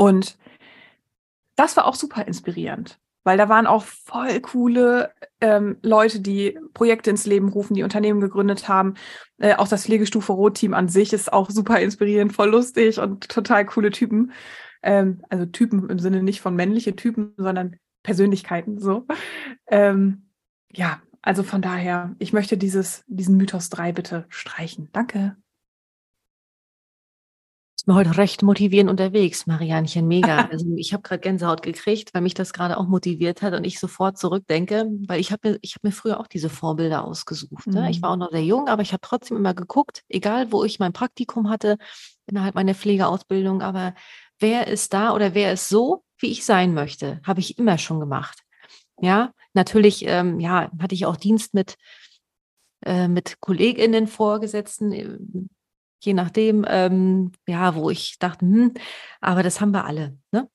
und das war auch super inspirierend, weil da waren auch voll coole ähm, Leute, die Projekte ins Leben rufen, die Unternehmen gegründet haben. Äh, auch das Pflegestufe Rot-Team an sich ist auch super inspirierend, voll lustig und total coole Typen. Ähm, also Typen im Sinne nicht von männliche Typen, sondern Persönlichkeiten so. Ähm, ja, also von daher, ich möchte dieses, diesen Mythos 3 bitte streichen. Danke ist mir heute recht motivierend unterwegs, Marianchen, mega. <laughs> Also ich habe gerade Gänsehaut gekriegt, weil mich das gerade auch motiviert hat und ich sofort zurückdenke, weil ich habe mir, ich hab mir früher auch diese Vorbilder ausgesucht. Mhm. Ne? Ich war auch noch sehr jung, aber ich habe trotzdem immer geguckt, egal wo ich mein Praktikum hatte, innerhalb meiner Pflegeausbildung, aber wer ist da oder wer ist so, wie ich sein möchte, habe ich immer schon gemacht. Ja, natürlich, ähm, ja, hatte ich auch Dienst mit, äh, mit KollegInnen, Vorgesetzten, je nachdem, ähm, ja, wo ich dachte, hm, aber das haben wir alle. Ne?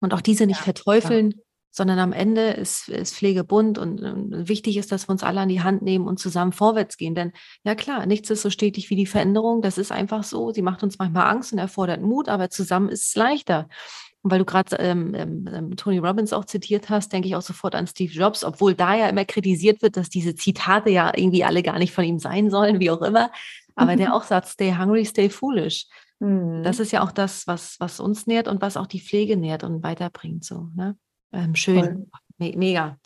Und auch diese nicht ja, verteufeln, klar. sondern am Ende ist, ist Pflege bunt und, und, wichtig ist, dass wir uns alle an die Hand nehmen und zusammen vorwärts gehen. Denn ja klar, nichts ist so stetig wie die Veränderung. Das ist einfach so. Sie macht uns manchmal Angst und erfordert Mut, aber zusammen ist es leichter. Und weil du gerade ähm, ähm, ähm, Tony Robbins auch zitiert hast, denke ich auch sofort an Steve Jobs, obwohl da ja immer kritisiert wird, dass diese Zitate ja irgendwie alle gar nicht von ihm sein sollen, wie auch immer. Aber der <laughs> auch sagt, stay hungry, stay foolish. Mhm. Das ist ja auch das, was, was uns nährt und was auch die Pflege nährt und weiterbringt. So, ne? Ähm, schön, Me mega.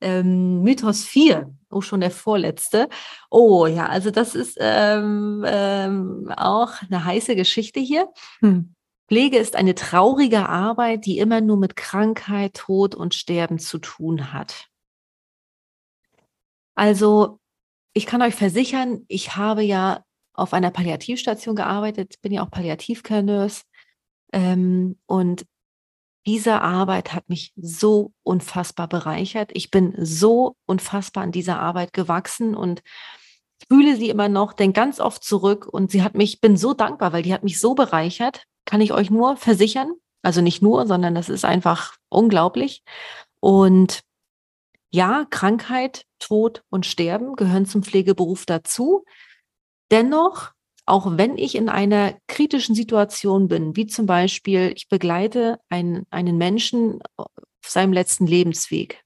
Ähm, Mythos 4, auch schon der vorletzte. Oh ja, also das ist ähm, ähm, auch eine heiße Geschichte hier. Hm. Pflege ist eine traurige Arbeit, die immer nur mit Krankheit, Tod und Sterben zu tun hat. Also ich kann euch versichern, ich habe ja auf einer Palliativstation gearbeitet, bin ja auch Palliativkernörs. Ähm, und diese Arbeit hat mich so unfassbar bereichert. Ich bin so unfassbar an dieser Arbeit gewachsen und fühle sie immer noch, denke ganz oft zurück und sie hat mich, bin so dankbar, weil die hat mich so bereichert, kann ich euch nur versichern. Also nicht nur, sondern das ist einfach unglaublich. Und ja, Krankheit, Tod und Sterben gehören zum Pflegeberuf dazu. Dennoch, auch wenn ich in einer kritischen Situation bin, wie zum Beispiel, ich begleite einen, einen Menschen auf seinem letzten Lebensweg,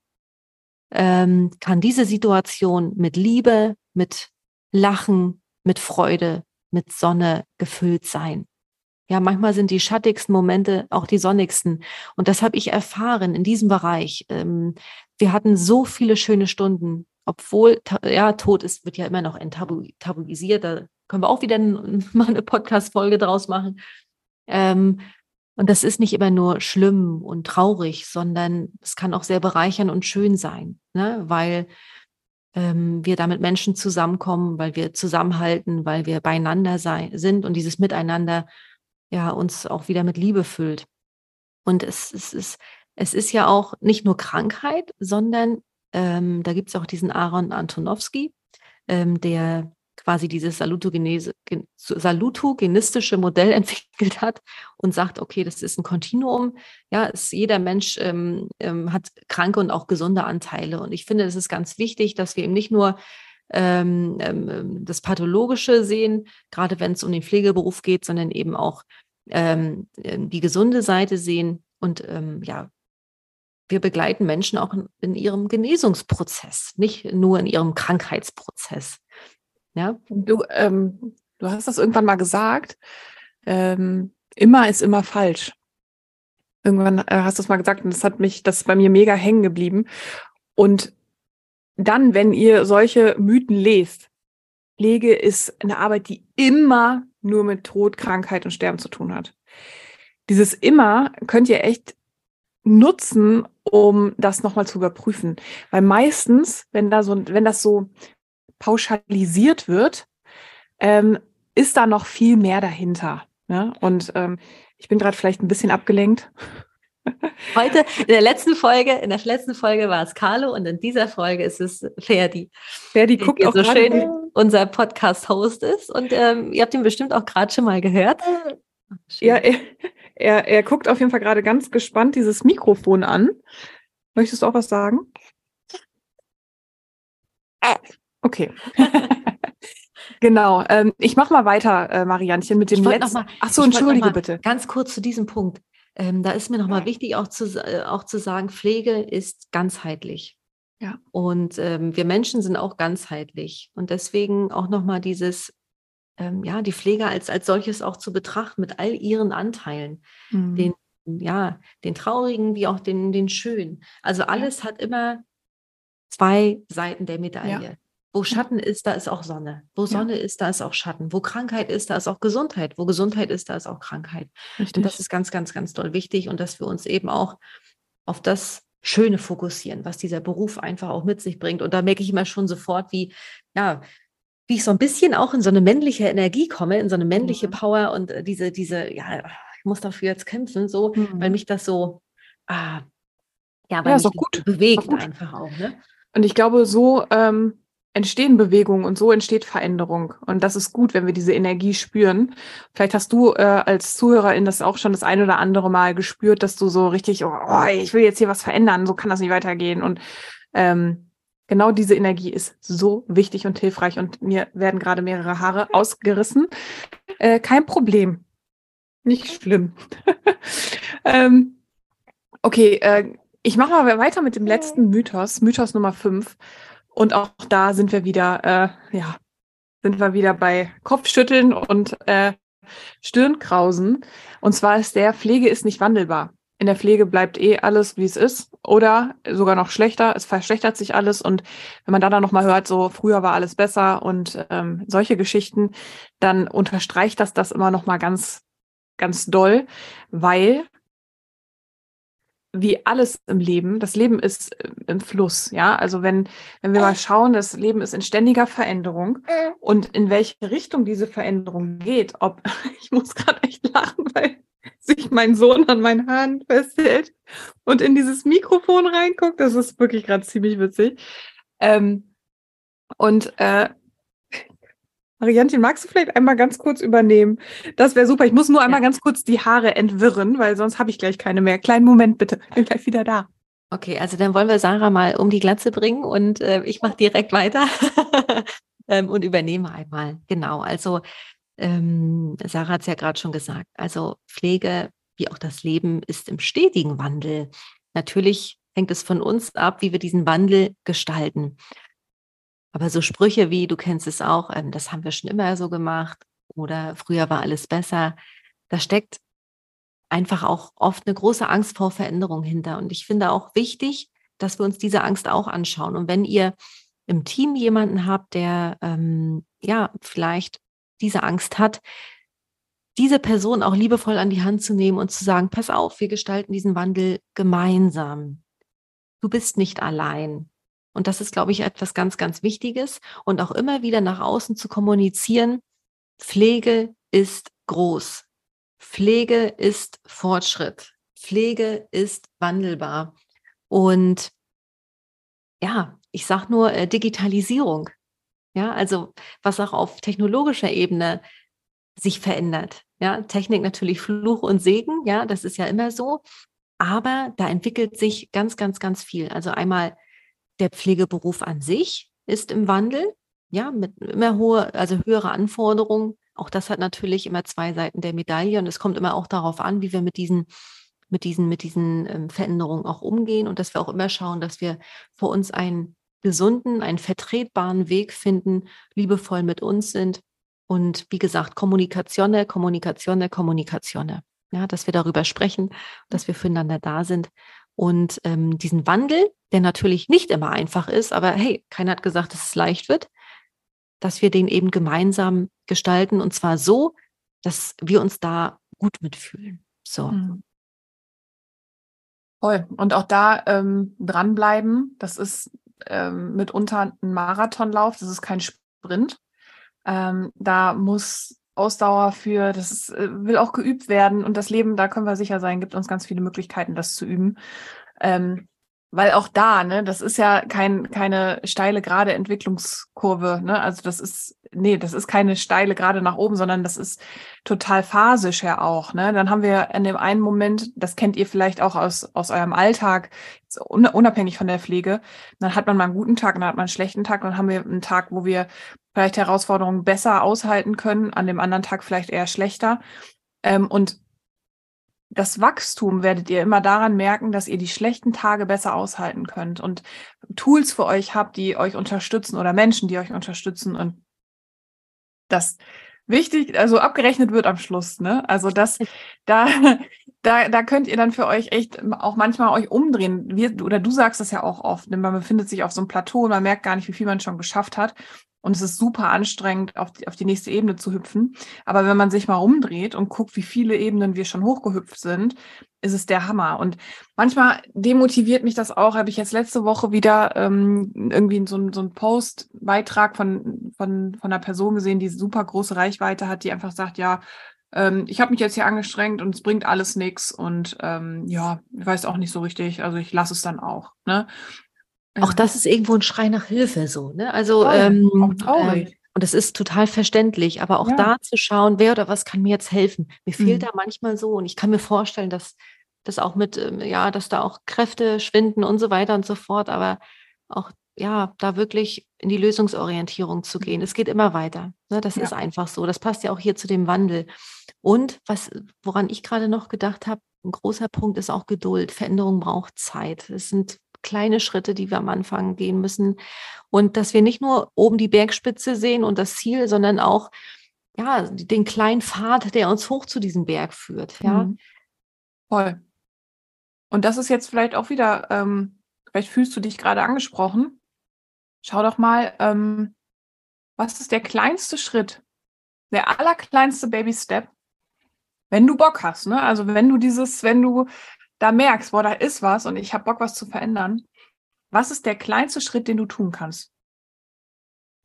ähm, kann diese Situation mit Liebe, mit Lachen, mit Freude, mit Sonne gefüllt sein. Ja, manchmal sind die schattigsten Momente auch die sonnigsten. Und das habe ich erfahren in diesem Bereich. Ähm, wir hatten so viele schöne Stunden, obwohl, ja, Tod ist, wird ja immer noch enttabuisiert. Da können wir auch wieder <laughs> mal eine Podcast-Folge draus machen. Ähm, und das ist nicht immer nur schlimm und traurig, sondern es kann auch sehr bereichern und schön sein, ne? weil ähm, wir da mit Menschen zusammenkommen, weil wir zusammenhalten, weil wir beieinander sei, sind und dieses Miteinander ja uns auch wieder mit Liebe füllt. Und es, es, ist, es ist ja auch nicht nur Krankheit, sondern ähm, da gibt es auch diesen Aaron Antonowski, ähm, der quasi dieses salutogenistische Modell <laughs> entwickelt hat und sagt, okay, das ist ein Kontinuum. Ja, es, jeder Mensch ähm, ähm, hat kranke und auch gesunde Anteile. Und ich finde, es ist ganz wichtig, dass wir eben nicht nur ähm, ähm, das Pathologische sehen, gerade wenn es um den Pflegeberuf geht, sondern eben auch ähm, ähm die gesunde Seite sehen. Und ähm, ja, wir begleiten Menschen auch in, in, ihrem Genesungsprozess, nicht nur in ihrem Krankheitsprozess. Ja? Du, ähm, du hast das irgendwann mal gesagt. immer ist immer falsch. Irgendwann äh, hast du es mal gesagt und das hat mich, das ist bei mir mega hängen geblieben. Und dann, wenn ihr solche Mythen lest, Pflege ist eine Arbeit, die immer nur mit Tod, Krankheit und Sterben zu tun hat. Dieses immer könnt ihr echt nutzen, um das nochmal zu überprüfen. Weil meistens, wenn da so, wenn das so pauschalisiert wird, ähm, ist da noch viel mehr dahinter. Ne? Und ähm, ich bin gerade vielleicht ein bisschen abgelenkt. <laughs> Heute, in der letzten Folge, in der letzten Folge war es Carlo und in dieser Folge ist es Ferdi. Ferdi guckt auch so schön unser Podcast-Host ist und ähm, ihr habt ihn bestimmt auch gerade schon mal gehört. ja, er, er, er guckt auf jeden Fall gerade ganz gespannt dieses Mikrofon an. Möchtest du auch was sagen? Okay. genau. Ähm, ich mache mal weiter, äh, Marianchen, mit dem letzten. Ach so, entschuldige bitte. Ganz kurz zu diesem Punkt. Ähm, da ist mir nochmal wichtig auch zu, äh, auch zu sagen, Pflege ist ganzheitlich. Ja. Und ähm, wir Menschen sind auch ganzheitlich. Und deswegen auch nochmal dieses, ähm, ja, die Pflege als, als solches auch zu betrachten mit all ihren Anteilen. Mhm. Den, ja, den traurigen wie auch den, den schönen. Also alles ja. hat immer zwei Seiten der Medaille. Ja. Wo Schatten ist, da ist auch Sonne. Wo Sonne ja. ist, da ist auch Schatten. Wo Krankheit ist, da ist auch Gesundheit. Wo Gesundheit ist, da ist auch Krankheit. Richtig. Und das ist ganz, ganz, ganz doll wichtig und dass wir uns eben auch auf das Schöne fokussieren, was dieser Beruf einfach auch mit sich bringt. Und da merke ich immer schon sofort, wie, ja, wie ich so ein bisschen auch in so eine männliche Energie komme, in so eine männliche mhm. Power und äh, diese, diese, ja, ich muss dafür jetzt kämpfen, so, mhm. weil mich das so, ah, ja, weil ja, mich gut. bewegt gut. einfach auch. Ne? Und ich glaube, so ähm, entstehen Bewegungen und so entsteht Veränderung. Und das ist gut, wenn wir diese Energie spüren. Vielleicht hast du äh, als Zuhörerin das auch schon das ein oder andere Mal gespürt, dass du so richtig, oh, oh, ich will jetzt hier was verändern, so kann das nicht weitergehen. Und ähm, genau diese Energie ist so wichtig und hilfreich. Und mir werden gerade mehrere Haare ausgerissen. Äh, kein Problem. Nicht schlimm. <laughs> ähm, okay, äh, ich mache mal weiter mit dem letzten Mythos, Mythos Nummer 5. Und auch da sind wir wieder, äh, ja, sind wir wieder bei Kopfschütteln und äh, Stirnkrausen. Und zwar ist der Pflege ist nicht wandelbar. in der Pflege bleibt eh alles, wie es ist oder sogar noch schlechter. Es verschlechtert sich alles und wenn man dann noch mal hört, so früher war alles besser und ähm, solche Geschichten, dann unterstreicht das das immer noch mal ganz, ganz doll, weil wie alles im Leben, das Leben ist äh, im Fluss, ja. Also wenn, wenn wir mal schauen, das Leben ist in ständiger Veränderung und in welche Richtung diese Veränderung geht, ob, <laughs> ich muss gerade echt lachen, weil sich mein Sohn an meinen Haaren festhält und in dieses Mikrofon reinguckt, das ist wirklich gerade ziemlich witzig. Ähm, und äh, Mariantin, magst du vielleicht einmal ganz kurz übernehmen? Das wäre super. Ich muss nur einmal ja. ganz kurz die Haare entwirren, weil sonst habe ich gleich keine mehr. Kleinen Moment bitte. Bin gleich wieder da. Okay, also dann wollen wir Sarah mal um die Glatze bringen und äh, ich mache direkt weiter <laughs> ähm, und übernehme einmal. Genau, also ähm, Sarah hat es ja gerade schon gesagt. Also Pflege, wie auch das Leben, ist im stetigen Wandel. Natürlich hängt es von uns ab, wie wir diesen Wandel gestalten. Aber so Sprüche wie, du kennst es auch, ähm, das haben wir schon immer so gemacht oder früher war alles besser, da steckt einfach auch oft eine große Angst vor Veränderung hinter. Und ich finde auch wichtig, dass wir uns diese Angst auch anschauen. Und wenn ihr im Team jemanden habt, der ähm, ja vielleicht diese Angst hat, diese Person auch liebevoll an die Hand zu nehmen und zu sagen, pass auf, wir gestalten diesen Wandel gemeinsam. Du bist nicht allein. Und das ist, glaube ich, etwas ganz, ganz Wichtiges. Und auch immer wieder nach außen zu kommunizieren, Pflege ist groß. Pflege ist Fortschritt. Pflege ist wandelbar. Und ja, ich sage nur äh, Digitalisierung. Ja, also was auch auf technologischer Ebene sich verändert. Ja, Technik natürlich Fluch und Segen. Ja, das ist ja immer so. Aber da entwickelt sich ganz, ganz, ganz viel. Also einmal der Pflegeberuf an sich ist im Wandel, ja, mit immer hohe, also höhere Anforderungen. Auch das hat natürlich immer zwei Seiten der Medaille und es kommt immer auch darauf an, wie wir mit diesen mit diesen, mit diesen ähm, Veränderungen auch umgehen und dass wir auch immer schauen, dass wir vor uns einen gesunden, einen vertretbaren Weg finden, liebevoll mit uns sind und wie gesagt, Kommunikation, Kommunikation, Kommunikation. Ja, dass wir darüber sprechen, dass wir füreinander da sind und ähm, diesen Wandel, der natürlich nicht immer einfach ist, aber hey, keiner hat gesagt, dass es leicht wird, dass wir den eben gemeinsam gestalten und zwar so, dass wir uns da gut mitfühlen. So. Mhm. Voll. Und auch da ähm, dranbleiben. Das ist ähm, mitunter ein Marathonlauf, das ist kein Sprint. Ähm, da muss Ausdauer für, das ist, äh, will auch geübt werden und das Leben, da können wir sicher sein, gibt uns ganz viele Möglichkeiten, das zu üben. Ähm, weil auch da, ne, das ist ja kein, keine steile, gerade Entwicklungskurve, ne? Also das ist, nee, das ist keine steile, gerade nach oben, sondern das ist total phasisch ja auch, ne? Dann haben wir in dem einen Moment, das kennt ihr vielleicht auch aus, aus eurem Alltag, unabhängig von der Pflege, dann hat man mal einen guten Tag, dann hat man einen schlechten Tag, dann haben wir einen Tag, wo wir vielleicht Herausforderungen besser aushalten können, an dem anderen Tag vielleicht eher schlechter. Ähm, und das Wachstum werdet ihr immer daran merken, dass ihr die schlechten Tage besser aushalten könnt und Tools für euch habt, die euch unterstützen oder Menschen, die euch unterstützen und das wichtig, also abgerechnet wird am Schluss, ne? Also das, da, <laughs> da, da könnt ihr dann für euch echt auch manchmal euch umdrehen. Wir, oder du sagst das ja auch oft, ne? man befindet sich auf so einem Plateau und man merkt gar nicht, wie viel man schon geschafft hat. Und es ist super anstrengend, auf die, auf die nächste Ebene zu hüpfen. Aber wenn man sich mal umdreht und guckt, wie viele Ebenen wir schon hochgehüpft sind, ist es der Hammer. Und manchmal demotiviert mich das auch. Habe ich jetzt letzte Woche wieder ähm, irgendwie so, so einen Post-Beitrag von, von, von einer Person gesehen, die super große Reichweite hat, die einfach sagt, ja, ähm, ich habe mich jetzt hier angestrengt und es bringt alles nichts. Und ähm, ja, ich weiß auch nicht so richtig. Also ich lasse es dann auch. Ne? Auch das ist irgendwo ein Schrei nach Hilfe so. Ne? Also oh, ähm, traurig. Ähm, und es ist total verständlich, aber auch ja. da zu schauen, wer oder was kann mir jetzt helfen. Mir fehlt mhm. da manchmal so und ich kann mir vorstellen, dass das auch mit, ähm, ja, dass da auch Kräfte schwinden und so weiter und so fort, aber auch ja, da wirklich in die Lösungsorientierung zu gehen. Es geht immer weiter. Ne? Das ja. ist einfach so. Das passt ja auch hier zu dem Wandel. Und was, woran ich gerade noch gedacht habe, ein großer Punkt ist auch Geduld. Veränderung braucht Zeit. Es sind kleine Schritte, die wir am Anfang gehen müssen. Und dass wir nicht nur oben die Bergspitze sehen und das Ziel, sondern auch ja, den kleinen Pfad, der uns hoch zu diesem Berg führt. Ja. Mhm. Voll. Und das ist jetzt vielleicht auch wieder, ähm, vielleicht fühlst du dich gerade angesprochen. Schau doch mal, ähm, was ist der kleinste Schritt, der allerkleinste Baby-Step, wenn du Bock hast, ne? Also wenn du dieses, wenn du da merkst, boah, da ist was und ich habe Bock, was zu verändern, was ist der kleinste Schritt, den du tun kannst?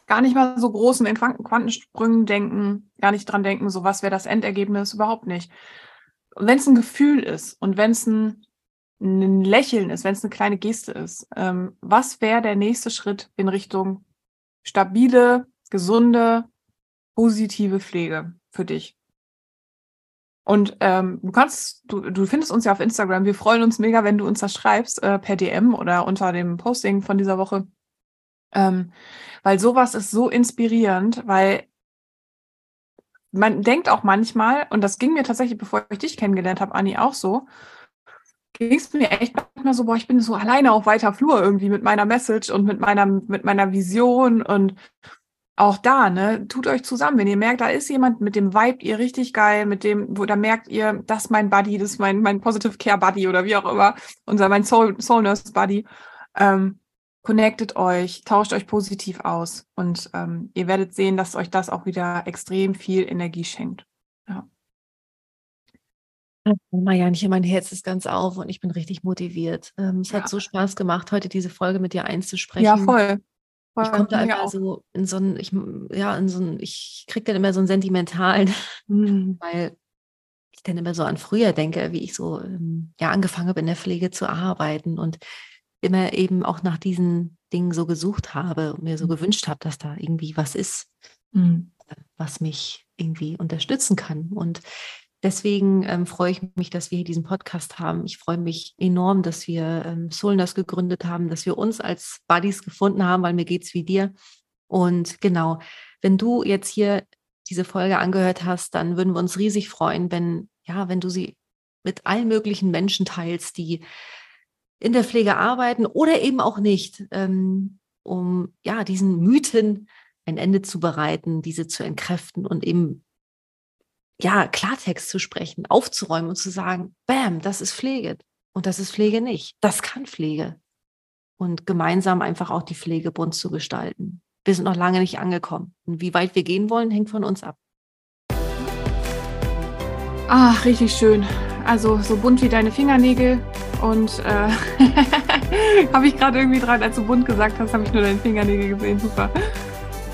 Gar nicht mal so großen in Quantensprüngen denken, gar nicht dran denken, so was wäre das Endergebnis, überhaupt nicht. Wenn es ein Gefühl ist und wenn es ein, ein, Lächeln ist, wenn es eine kleine Geste ist, ähm, was wäre der nächste Schritt in Richtung stabile, gesunde, positive Pflege für dich? Und ähm, du kannst, du, du findest uns ja auf Instagram. Wir freuen uns mega, wenn du uns das schreibst, äh, per DM oder unter dem Posting von dieser Woche. Ähm, weil sowas ist so inspirierend, weil man denkt auch manchmal, und das ging mir tatsächlich, bevor ich dich kennengelernt habe, Anni, auch so, ging es mir echt manchmal so, boah, ich bin so alleine auf weiter Flur irgendwie mit meiner Message und mit meiner, mit meiner Vision und auch da, ne, tut euch zusammen. Wenn ihr merkt, da ist jemand, mit dem Vibe ihr richtig geil, mit dem, wo da merkt ihr, das ist mein Buddy, das ist mein, mein Positive Care Buddy oder wie auch immer, unser, mein Soul, Soul Nurse Buddy. Ähm, connectet euch, tauscht euch positiv aus und ähm, ihr werdet sehen, dass euch das auch wieder extrem viel Energie schenkt. Ja. Marianne, mein Herz ist ganz auf und ich bin richtig motiviert. Ähm, es ja. hat so Spaß gemacht, heute diese Folge mit dir einzusprechen. Ja, voll. Ich komme da immer so in so ein, ich, ja, in so ein, ich kriege dann immer so einen sentimentalen, <laughs> mhm. weil ich dann immer so an früher denke, wie ich so ähm, ja angefangen habe in der Pflege zu arbeiten und immer eben auch nach diesen Dingen so gesucht habe und mir so mhm. gewünscht habe, dass da irgendwie was ist, mhm. was mich irgendwie unterstützen kann. Und Deswegen ähm, freue ich mich, dass wir hier diesen Podcast haben. Ich freue mich enorm, dass wir ähm, Solnas gegründet haben, dass wir uns als Buddies gefunden haben, weil mir geht es wie dir. Und genau, wenn du jetzt hier diese Folge angehört hast, dann würden wir uns riesig freuen, wenn, ja, wenn du sie mit allen möglichen Menschen teilst, die in der Pflege arbeiten oder eben auch nicht, ähm, um ja diesen Mythen ein Ende zu bereiten, diese zu entkräften und eben ja, Klartext zu sprechen, aufzuräumen und zu sagen, bam, das ist Pflege und das ist Pflege nicht. Das kann Pflege. Und gemeinsam einfach auch die Pflege bunt zu gestalten. Wir sind noch lange nicht angekommen. Und wie weit wir gehen wollen, hängt von uns ab. Ach, richtig schön. Also so bunt wie deine Fingernägel. Und äh, <laughs> habe ich gerade irgendwie dran, als du bunt gesagt hast, habe ich nur deine Fingernägel gesehen. Super.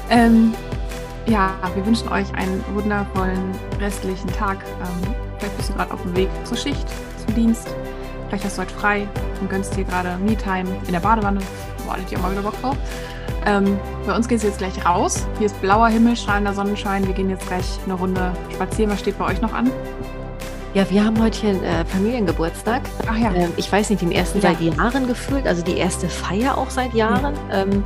Ähm, ja, wir wünschen euch einen wundervollen restlichen Tag. Ähm, vielleicht bist du gerade auf dem Weg zur Schicht, zum Dienst. Vielleicht hast du heute frei und gönnst dir gerade Me-Time in der Badewanne. Boah, ich auch mal wieder Bock drauf. Ähm, bei uns geht es jetzt gleich raus. Hier ist blauer Himmel, strahlender Sonnenschein. Wir gehen jetzt gleich eine Runde spazieren. Was steht bei euch noch an? Ja, wir haben heute hier einen äh, Familiengeburtstag. Ach ja. Ähm, ich weiß nicht, den ersten ja. seit Jahren gefühlt, also die erste Feier auch seit Jahren, ja. ähm,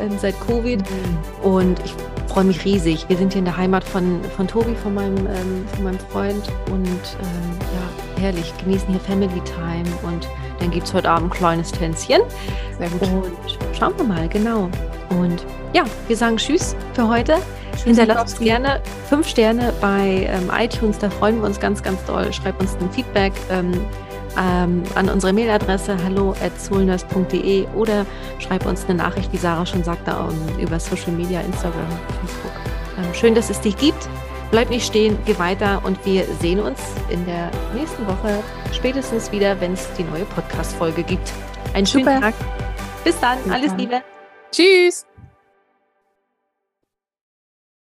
ähm, seit Covid. Mhm. Und ich freue mich riesig. Wir sind hier in der Heimat von, von Tobi, von meinem, ähm, von meinem Freund. Und ähm, ja, herrlich, genießen hier Family Time. Und dann gibt es heute Abend ein kleines Tänzchen. Sehr gut. Und schauen wir mal, genau. Und ja, wir sagen Tschüss für heute. Hinterlasst uns gerne fünf Sterne bei ähm, iTunes, da freuen wir uns ganz, ganz doll. Schreibt uns ein Feedback. Ähm, ähm, an unsere Mailadresse hallo@soulnurse.de oder schreib uns eine Nachricht, wie Sarah schon sagte, um, über Social Media, Instagram, Facebook. Ähm, schön, dass es dich gibt. Bleib nicht stehen, geh weiter und wir sehen uns in der nächsten Woche spätestens wieder, wenn es die neue Podcast-Folge gibt. Einen schönen Super. Tag. Bis dann. Bis Alles dann. Liebe. Tschüss.